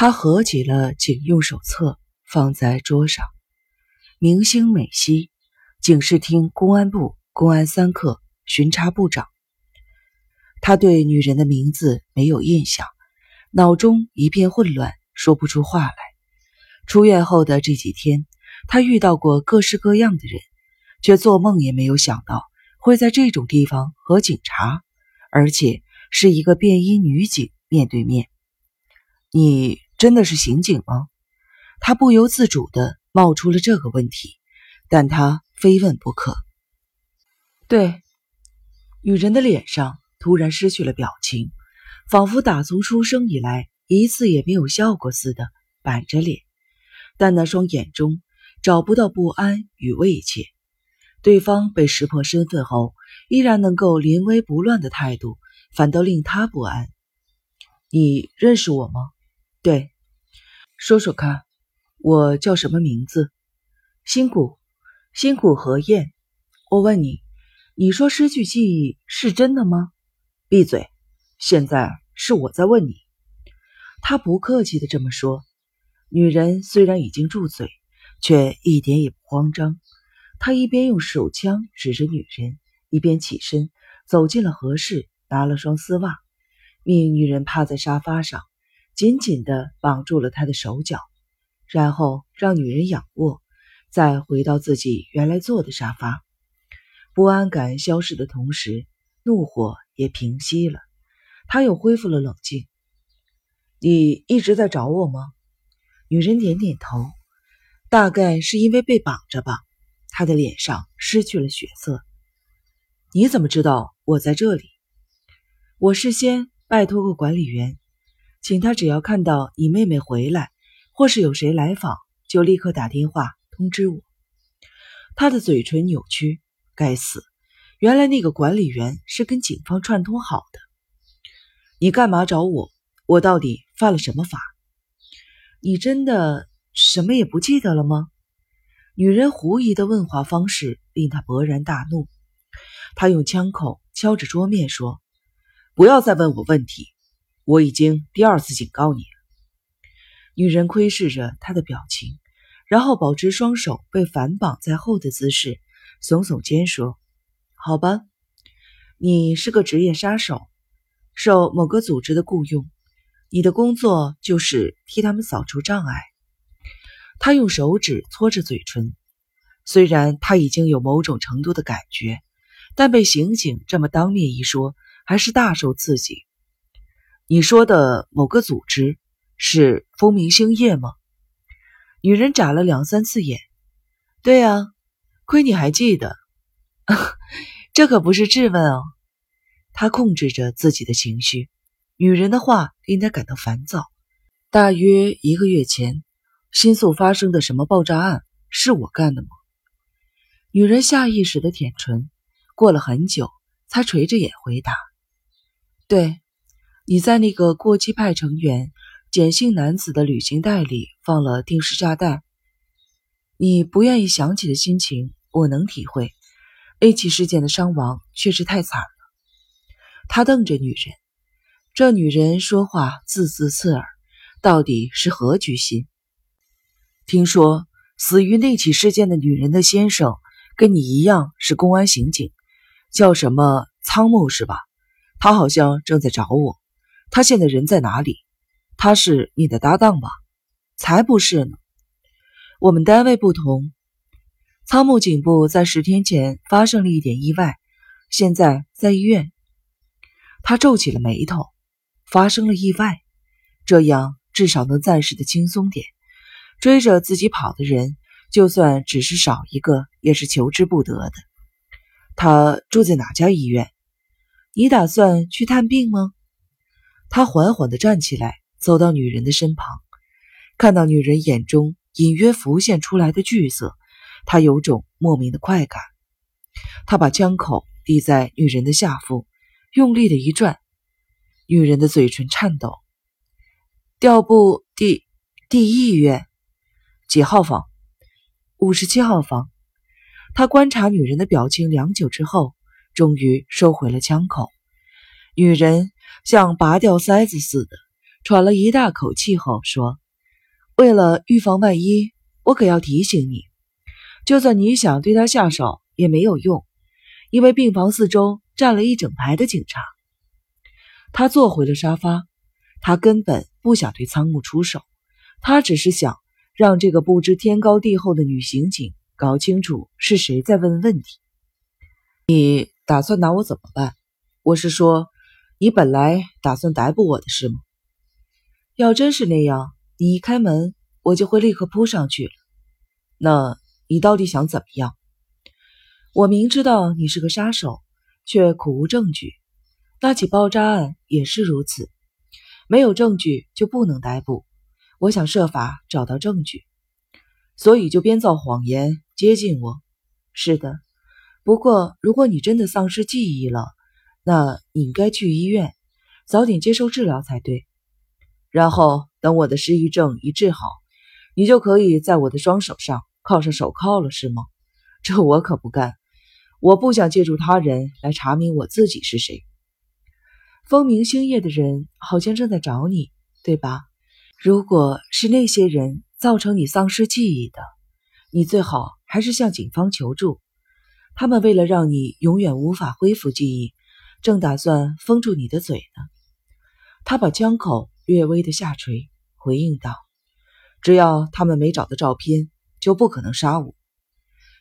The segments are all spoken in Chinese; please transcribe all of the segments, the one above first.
他合起了警用手册，放在桌上。明星美西，警视厅公安部公安三课巡查部长。他对女人的名字没有印象，脑中一片混乱，说不出话来。出院后的这几天，他遇到过各式各样的人，却做梦也没有想到会在这种地方和警察，而且是一个便衣女警面对面。你真的是刑警吗？他不由自主地冒出了这个问题，但他非问不可。对，女人的脸上突然失去了表情，仿佛打从出生以来一次也没有笑过似的，板着脸。但那双眼中找不到不安与畏怯。对方被识破身份后，依然能够临危不乱的态度，反倒令他不安。你认识我吗？对，说说看，我叫什么名字？辛苦，辛苦何燕。我问你，你说失去记忆是真的吗？闭嘴！现在是我在问你。他不客气的这么说。女人虽然已经住嘴，却一点也不慌张。他一边用手枪指着女人，一边起身走进了合适，拿了双丝袜，命女人趴在沙发上。紧紧地绑住了他的手脚，然后让女人仰卧，再回到自己原来坐的沙发。不安感消失的同时，怒火也平息了，他又恢复了冷静。你一直在找我吗？女人点点头，大概是因为被绑着吧。她的脸上失去了血色。你怎么知道我在这里？我事先拜托过管理员。请他只要看到你妹妹回来，或是有谁来访，就立刻打电话通知我。他的嘴唇扭曲，该死！原来那个管理员是跟警方串通好的。你干嘛找我？我到底犯了什么法？你真的什么也不记得了吗？女人狐疑的问话方式令他勃然大怒。他用枪口敲着桌面说：“不要再问我问题。”我已经第二次警告你了。女人窥视着他的表情，然后保持双手被反绑在后的姿势，耸耸肩说：“好吧，你是个职业杀手，受某个组织的雇佣，你的工作就是替他们扫除障碍。”他用手指搓着嘴唇，虽然他已经有某种程度的感觉，但被刑警这么当面一说，还是大受刺激。你说的某个组织是风明星业吗？女人眨了两三次眼。对啊，亏你还记得。这可不是质问哦。他控制着自己的情绪。女人的话令他感到烦躁。大约一个月前，新宿发生的什么爆炸案是我干的吗？女人下意识的舔唇，过了很久才垂着眼回答：“对。”你在那个过激派成员简姓男子的旅行袋里放了定时炸弹。你不愿意想起的心情，我能体会。A 起事件的伤亡确实太惨了。他瞪着女人，这女人说话字字刺耳，到底是何居心？听说死于那起事件的女人的先生跟你一样是公安刑警，叫什么仓木是吧？他好像正在找我。他现在人在哪里？他是你的搭档吧？才不是呢！我们单位不同。仓木警部在十天前发生了一点意外，现在在医院。他皱起了眉头。发生了意外，这样至少能暂时的轻松点。追着自己跑的人，就算只是少一个，也是求之不得的。他住在哪家医院？你打算去探病吗？他缓缓地站起来，走到女人的身旁，看到女人眼中隐约浮现出来的惧色，他有种莫名的快感。他把枪口抵在女人的下腹，用力的一转，女人的嘴唇颤抖。调部第第一医院几号房？五十七号房。他观察女人的表情良久之后，终于收回了枪口。女人。像拔掉塞子似的，喘了一大口气后说：“为了预防万一，我可要提醒你，就算你想对他下手也没有用，因为病房四周站了一整排的警察。”他坐回了沙发，他根本不想对仓木出手，他只是想让这个不知天高地厚的女刑警搞清楚是谁在问问题。你打算拿我怎么办？我是说，你本来打算逮捕我的是吗？要真是那样，你一开门，我就会立刻扑上去。那你到底想怎么样？我明知道你是个杀手，却苦无证据。那起爆炸案也是如此，没有证据就不能逮捕。我想设法找到证据，所以就编造谎言接近我。是的。不过，如果你真的丧失记忆了，那你应该去医院，早点接受治疗才对。然后等我的失忆症一治好，你就可以在我的双手上铐上手铐了，是吗？这我可不干，我不想借助他人来查明我自己是谁。风明星夜的人好像正在找你，对吧？如果是那些人造成你丧失记忆的，你最好还是向警方求助。他们为了让你永远无法恢复记忆，正打算封住你的嘴呢。他把枪口略微的下垂，回应道：“只要他们没找到照片，就不可能杀我。”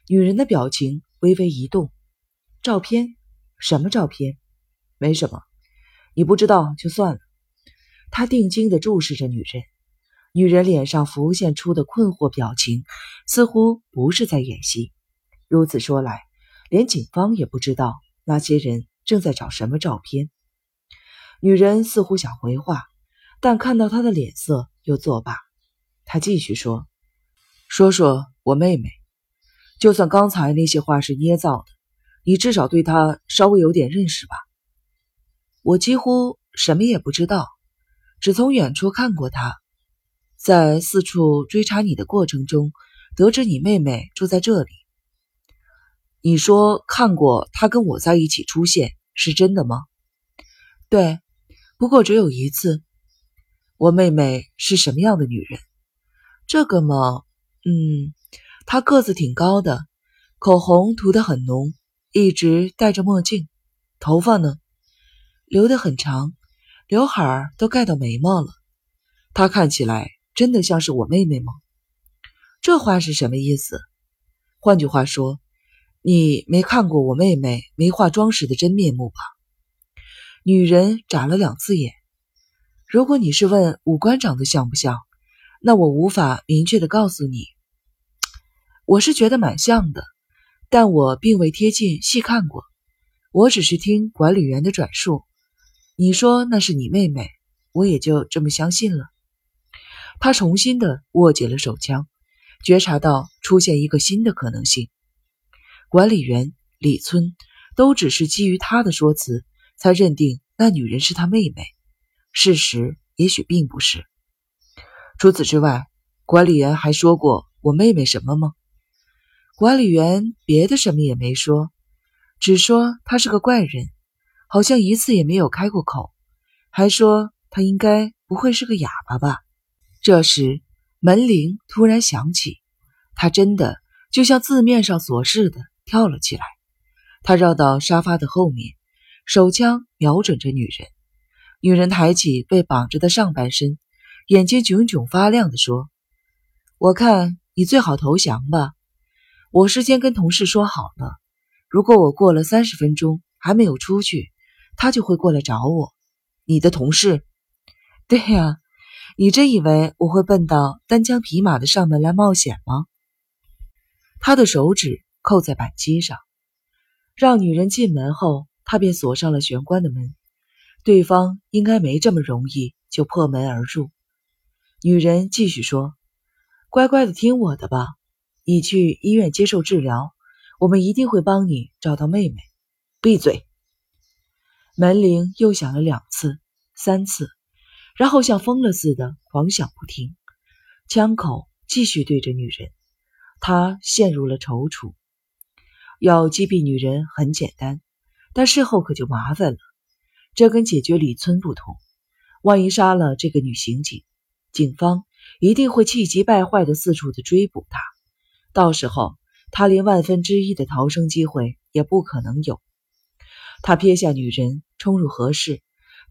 女人的表情微微一动。照片？什么照片？没什么，你不知道就算了。他定睛地注视着女人，女人脸上浮现出的困惑表情，似乎不是在演戏。如此说来。连警方也不知道那些人正在找什么照片。女人似乎想回话，但看到他的脸色又作罢。她继续说：“说说我妹妹，就算刚才那些话是捏造的，你至少对她稍微有点认识吧？”我几乎什么也不知道，只从远处看过她，在四处追查你的过程中，得知你妹妹住在这里。你说看过她跟我在一起出现是真的吗？对，不过只有一次。我妹妹是什么样的女人？这个嘛，嗯，她个子挺高的，口红涂得很浓，一直戴着墨镜，头发呢留得很长，刘海儿都盖到眉毛了。她看起来真的像是我妹妹吗？这话是什么意思？换句话说。你没看过我妹妹没化妆时的真面目吧？女人眨了两次眼。如果你是问五官长得像不像，那我无法明确的告诉你。我是觉得蛮像的，但我并未贴近细看过。我只是听管理员的转述。你说那是你妹妹，我也就这么相信了。他重新的握紧了手枪，觉察到出现一个新的可能性。管理员李村都只是基于他的说辞才认定那女人是他妹妹，事实也许并不是。除此之外，管理员还说过我妹妹什么吗？管理员别的什么也没说，只说她是个怪人，好像一次也没有开过口，还说她应该不会是个哑巴吧。这时门铃突然响起，他真的就像字面上所示的。跳了起来，他绕到沙发的后面，手枪瞄准着女人。女人抬起被绑着的上半身，眼睛炯炯发亮地说：“我看你最好投降吧。我事先跟同事说好了，如果我过了三十分钟还没有出去，他就会过来找我。你的同事？对呀，你真以为我会笨到单枪匹马的上门来冒险吗？”他的手指。扣在板机上，让女人进门后，他便锁上了玄关的门。对方应该没这么容易就破门而入。女人继续说：“乖乖的听我的吧，你去医院接受治疗，我们一定会帮你找到妹妹。”闭嘴！门铃又响了两次、三次，然后像疯了似的狂响不停。枪口继续对着女人，他陷入了踌躇。要击毙女人很简单，但事后可就麻烦了。这跟解决李村不同，万一杀了这个女刑警，警方一定会气急败坏的四处的追捕他，到时候他连万分之一的逃生机会也不可能有。他撇下女人，冲入合室，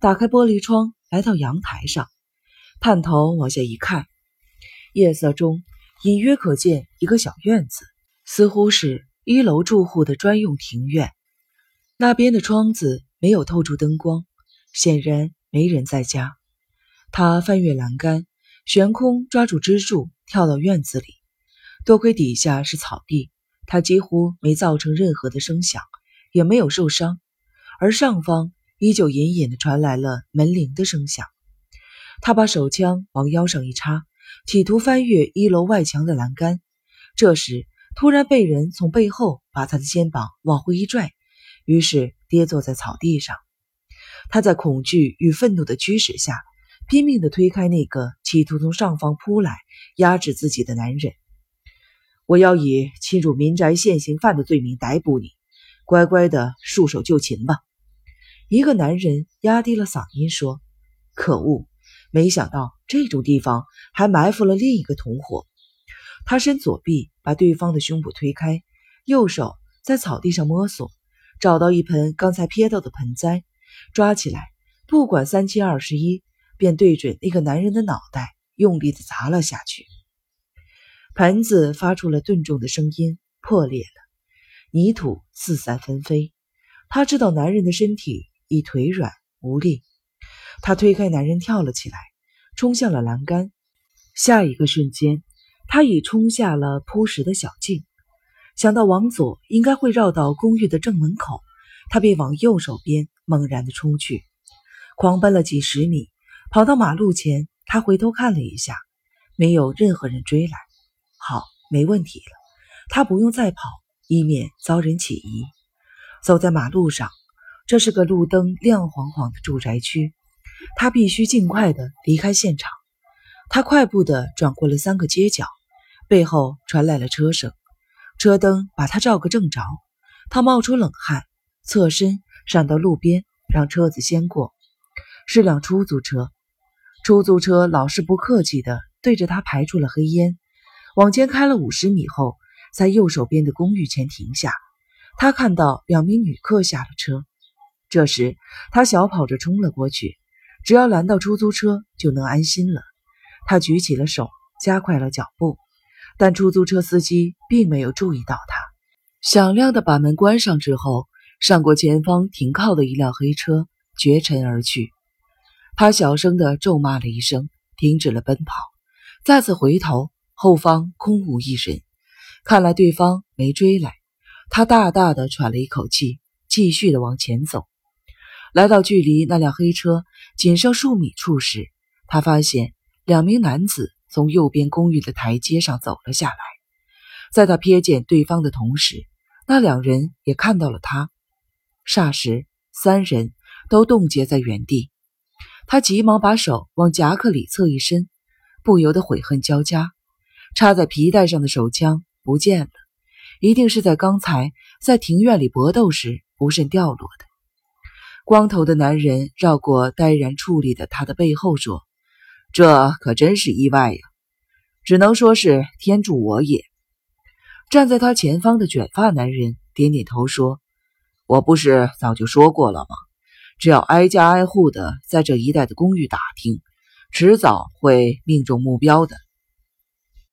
打开玻璃窗，来到阳台上，探头往下一看，夜色中隐约可见一个小院子，似乎是一楼住户的专用庭院。那边的窗子没有透出灯光，显然没人在家。他翻越栏杆，悬空抓住支柱，跳到院子里。多亏底下是草地，他几乎没造成任何的声响，也没有受伤。而上方依旧隐隐的传来了门铃的声响。他把手枪往腰上一插，企图翻越一楼外墙的栏杆。这时，突然被人从背后把他的肩膀往回一拽，于是跌坐在草地上。他在恐惧与愤怒的驱使下，拼命地推开那个企图从上方扑来压制自己的男人。我要以侵入民宅现行犯的罪名逮捕你，乖乖的束手就擒吧。一个男人压低了嗓音说：“可恶，没想到这种地方还埋伏了另一个同伙。”他伸左臂把对方的胸部推开，右手在草地上摸索，找到一盆刚才瞥到的盆栽，抓起来，不管三七二十一，便对准那个男人的脑袋用力的砸了下去。盆子发出了钝重的声音，破裂了，泥土四散纷飞。他知道男人的身体。已腿软无力，他推开男人，跳了起来，冲向了栏杆。下一个瞬间，他已冲下了铺石的小径。想到往左应该会绕到公寓的正门口，他便往右手边猛然的冲去，狂奔了几十米，跑到马路前，他回头看了一下，没有任何人追来。好，没问题了，他不用再跑，以免遭人起疑。走在马路上。这是个路灯亮晃晃的住宅区，他必须尽快的离开现场。他快步的转过了三个街角，背后传来了车声，车灯把他照个正着。他冒出冷汗，侧身闪到路边，让车子先过。是辆出租车，出租车老是不客气的对着他排出了黑烟。往前开了五十米后，在右手边的公寓前停下。他看到两名女客下了车。这时，他小跑着冲了过去，只要拦到出租车，就能安心了。他举起了手，加快了脚步，但出租车司机并没有注意到他。响亮的把门关上之后，上过前方停靠的一辆黑车，绝尘而去。他小声地咒骂了一声，停止了奔跑，再次回头，后方空无一人。看来对方没追来，他大大的喘了一口气，继续的往前走。来到距离那辆黑车仅剩数米处时，他发现两名男子从右边公寓的台阶上走了下来。在他瞥见对方的同时，那两人也看到了他。霎时，三人都冻结在原地。他急忙把手往夹克里侧一伸，不由得悔恨交加。插在皮带上的手枪不见了，一定是在刚才在庭院里搏斗时不慎掉落的。光头的男人绕过呆然矗立的他的背后说：“这可真是意外呀，只能说是天助我也。”站在他前方的卷发男人点点头说：“我不是早就说过了吗？只要挨家挨户的在这一带的公寓打听，迟早会命中目标的。”